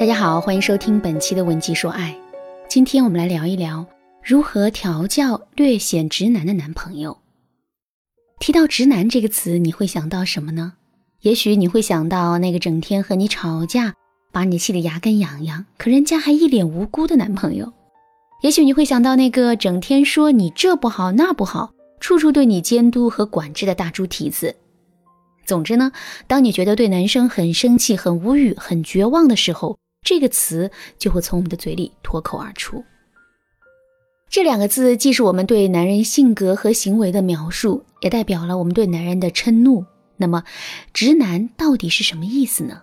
大家好，欢迎收听本期的《文姬说爱》。今天我们来聊一聊如何调教略显直男的男朋友。提到“直男”这个词，你会想到什么呢？也许你会想到那个整天和你吵架，把你气得牙根痒痒，可人家还一脸无辜的男朋友。也许你会想到那个整天说你这不好那不好，处处对你监督和管制的大猪蹄子。总之呢，当你觉得对男生很生气、很无语、很绝望的时候，这个词就会从我们的嘴里脱口而出。这两个字既是我们对男人性格和行为的描述，也代表了我们对男人的嗔怒。那么，直男到底是什么意思呢？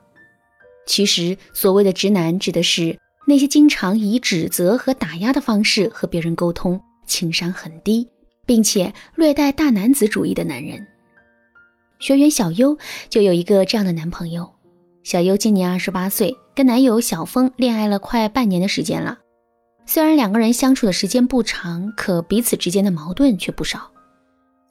其实，所谓的直男，指的是那些经常以指责和打压的方式和别人沟通、情商很低，并且略带大男子主义的男人。学员小优就有一个这样的男朋友。小优今年二十八岁，跟男友小峰恋爱了快半年的时间了。虽然两个人相处的时间不长，可彼此之间的矛盾却不少，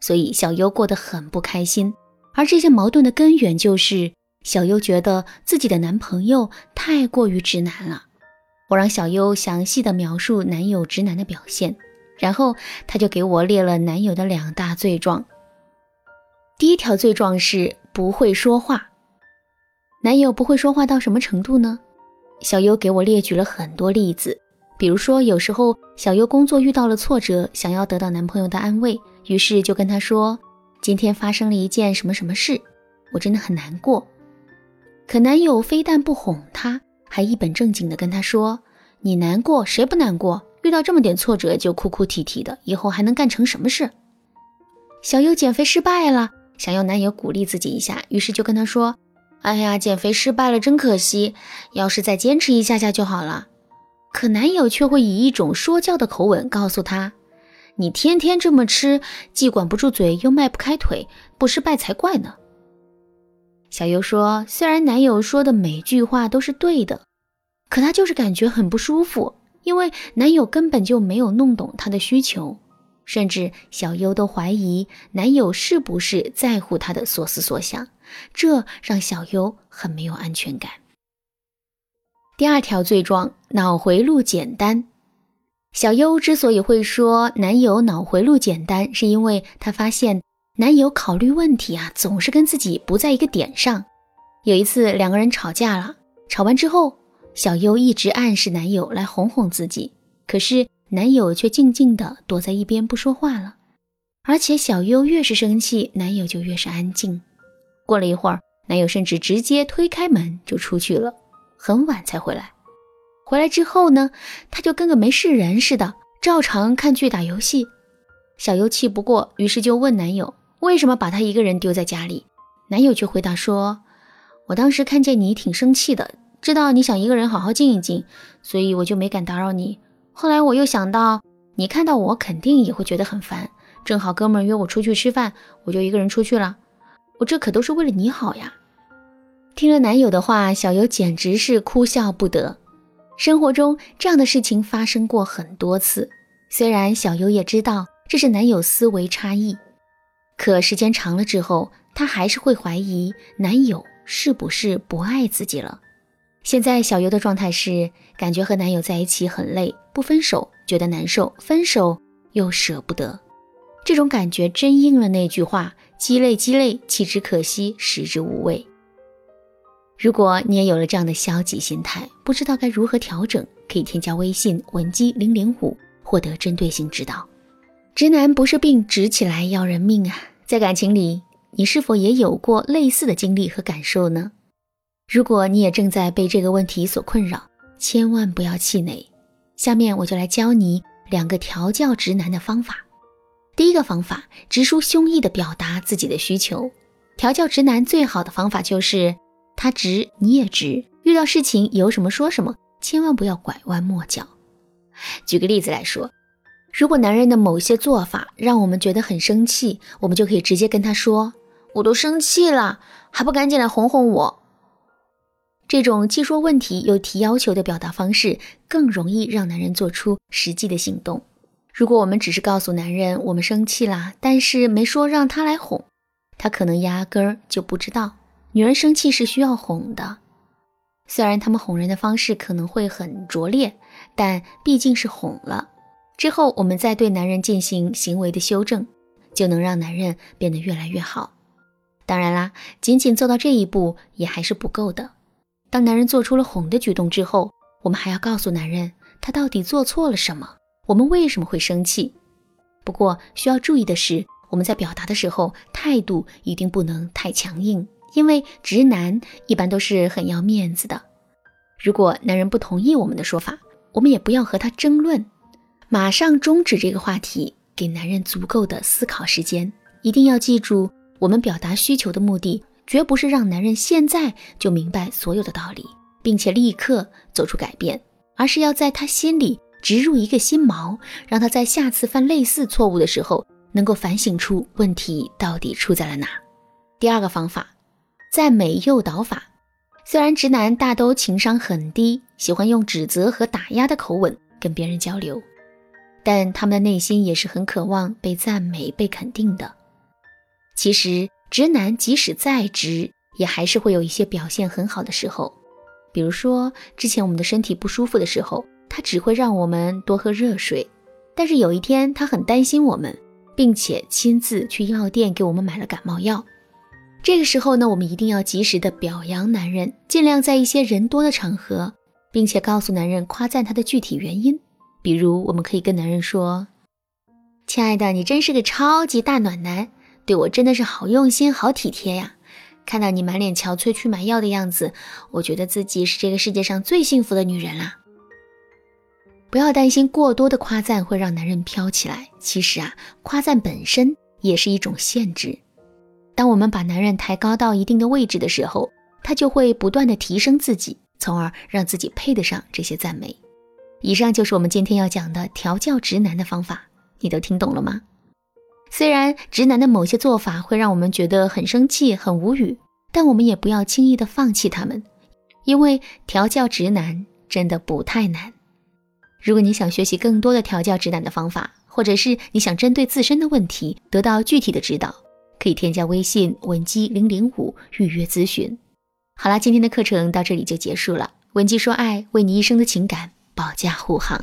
所以小优过得很不开心。而这些矛盾的根源就是小优觉得自己的男朋友太过于直男了。我让小优详细的描述男友直男的表现，然后他就给我列了男友的两大罪状。第一条罪状是不会说话。男友不会说话到什么程度呢？小优给我列举了很多例子，比如说，有时候小优工作遇到了挫折，想要得到男朋友的安慰，于是就跟他说：“今天发生了一件什么什么事，我真的很难过。”可男友非但不哄她，还一本正经的跟她说：“你难过，谁不难过？遇到这么点挫折就哭哭啼啼的，以后还能干成什么事？”小优减肥失败了，想要男友鼓励自己一下，于是就跟他说。哎呀，减肥失败了，真可惜。要是再坚持一下下就好了。可男友却会以一种说教的口吻告诉她：“你天天这么吃，既管不住嘴，又迈不开腿，不失败才怪呢。”小优说：“虽然男友说的每句话都是对的，可她就是感觉很不舒服，因为男友根本就没有弄懂她的需求，甚至小优都怀疑男友是不是在乎她的所思所想。”这让小优很没有安全感。第二条罪状，脑回路简单。小优之所以会说男友脑回路简单，是因为她发现男友考虑问题啊，总是跟自己不在一个点上。有一次两个人吵架了，吵完之后，小优一直暗示男友来哄哄自己，可是男友却静静的躲在一边不说话了。而且小优越是生气，男友就越是安静。过了一会儿，男友甚至直接推开门就出去了，很晚才回来。回来之后呢，他就跟个没事人似的，照常看剧打游戏。小优气不过，于是就问男友为什么把他一个人丢在家里。男友却回答说：“我当时看见你挺生气的，知道你想一个人好好静一静，所以我就没敢打扰你。后来我又想到你看到我肯定也会觉得很烦，正好哥们约我出去吃饭，我就一个人出去了。”我这可都是为了你好呀！听了男友的话，小优简直是哭笑不得。生活中这样的事情发生过很多次，虽然小优也知道这是男友思维差异，可时间长了之后，她还是会怀疑男友是不是不爱自己了。现在小优的状态是，感觉和男友在一起很累，不分手觉得难受，分手又舍不得。这种感觉真应了那句话。鸡肋，鸡肋，弃之可惜，食之无味。如果你也有了这样的消极心态，不知道该如何调整，可以添加微信文姬零零五，获得针对性指导。直男不是病，直起来要人命啊！在感情里，你是否也有过类似的经历和感受呢？如果你也正在被这个问题所困扰，千万不要气馁。下面我就来教你两个调教直男的方法。第一个方法，直抒胸臆地表达自己的需求。调教直男最好的方法就是他直你也直，遇到事情有什么说什么，千万不要拐弯抹角。举个例子来说，如果男人的某些做法让我们觉得很生气，我们就可以直接跟他说：“我都生气了，还不赶紧来哄哄我？”这种既说问题又提要求的表达方式，更容易让男人做出实际的行动。如果我们只是告诉男人我们生气啦，但是没说让他来哄，他可能压根儿就不知道女人生气是需要哄的。虽然他们哄人的方式可能会很拙劣，但毕竟是哄了。之后我们再对男人进行行为的修正，就能让男人变得越来越好。当然啦，仅仅做到这一步也还是不够的。当男人做出了哄的举动之后，我们还要告诉男人他到底做错了什么，我们为什么会生气。不过需要注意的是，我们在表达的时候态度一定不能太强硬，因为直男一般都是很要面子的。如果男人不同意我们的说法，我们也不要和他争论。马上终止这个话题，给男人足够的思考时间。一定要记住，我们表达需求的目的，绝不是让男人现在就明白所有的道理，并且立刻做出改变，而是要在他心里植入一个心锚，让他在下次犯类似错误的时候，能够反省出问题到底出在了哪。第二个方法，赞美诱导法。虽然直男大都情商很低，喜欢用指责和打压的口吻跟别人交流。但他们的内心也是很渴望被赞美、被肯定的。其实，直男即使再直，也还是会有一些表现很好的时候。比如说，之前我们的身体不舒服的时候，他只会让我们多喝热水；但是有一天，他很担心我们，并且亲自去药店给我们买了感冒药。这个时候呢，我们一定要及时的表扬男人，尽量在一些人多的场合，并且告诉男人夸赞他的具体原因。比如，我们可以跟男人说：“亲爱的，你真是个超级大暖男，对我真的是好用心、好体贴呀！看到你满脸憔悴去买药的样子，我觉得自己是这个世界上最幸福的女人啦。”不要担心过多的夸赞会让男人飘起来，其实啊，夸赞本身也是一种限制。当我们把男人抬高到一定的位置的时候，他就会不断的提升自己，从而让自己配得上这些赞美。以上就是我们今天要讲的调教直男的方法，你都听懂了吗？虽然直男的某些做法会让我们觉得很生气、很无语，但我们也不要轻易的放弃他们，因为调教直男真的不太难。如果你想学习更多的调教直男的方法，或者是你想针对自身的问题得到具体的指导，可以添加微信文姬零零五预约咨询。好啦，今天的课程到这里就结束了。文姬说爱，为你一生的情感。保驾护航。